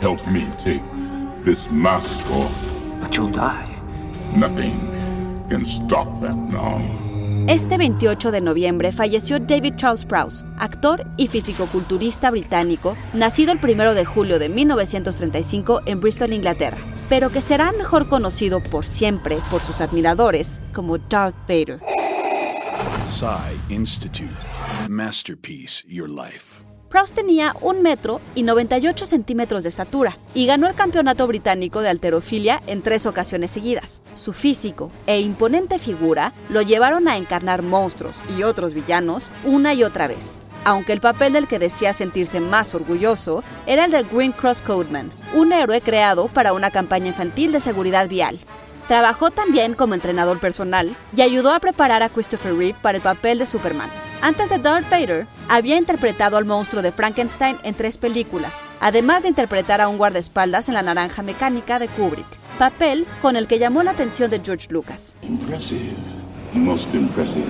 help me take this mask off. But you'll die. Nothing can stop that now. Este 28 de noviembre falleció David Charles Prowse, actor y fisicoculturista británico, nacido el 1 de julio de 1935 en Bristol, Inglaterra, pero que será mejor conocido por siempre por sus admiradores como Darth Vader. Psy Institute. Masterpiece Your Life. Prowse tenía un metro y 98 centímetros de estatura y ganó el campeonato británico de alterofilia en tres ocasiones seguidas. Su físico e imponente figura lo llevaron a encarnar monstruos y otros villanos una y otra vez. Aunque el papel del que decía sentirse más orgulloso era el del Green Cross Codeman, un héroe creado para una campaña infantil de seguridad vial. Trabajó también como entrenador personal y ayudó a preparar a Christopher Reeve para el papel de Superman. Antes de Darth Vader, había interpretado al monstruo de Frankenstein en tres películas, además de interpretar a un guardaespaldas en La Naranja Mecánica de Kubrick, papel con el que llamó la atención de George Lucas. Impressive. Most impressive.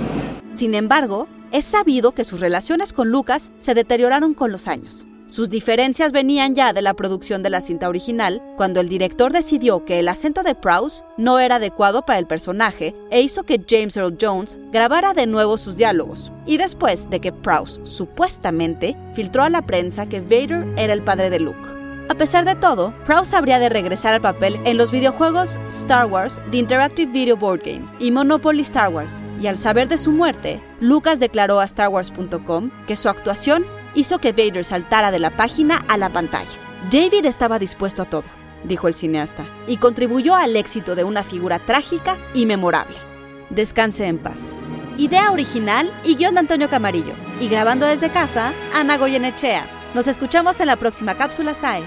Sin embargo, es sabido que sus relaciones con Lucas se deterioraron con los años. Sus diferencias venían ya de la producción de la cinta original, cuando el director decidió que el acento de Prowse no era adecuado para el personaje e hizo que James Earl Jones grabara de nuevo sus diálogos. Y después de que Prowse supuestamente filtró a la prensa que Vader era el padre de Luke. A pesar de todo, Prowse habría de regresar al papel en los videojuegos Star Wars, The Interactive Video Board Game y Monopoly Star Wars, y al saber de su muerte, Lucas declaró a StarWars.com que su actuación hizo que Vader saltara de la página a la pantalla. David estaba dispuesto a todo, dijo el cineasta, y contribuyó al éxito de una figura trágica y memorable. Descanse en paz. Idea original y guion de Antonio Camarillo. Y grabando desde casa, Ana Goyenechea. Nos escuchamos en la próxima cápsula SAE.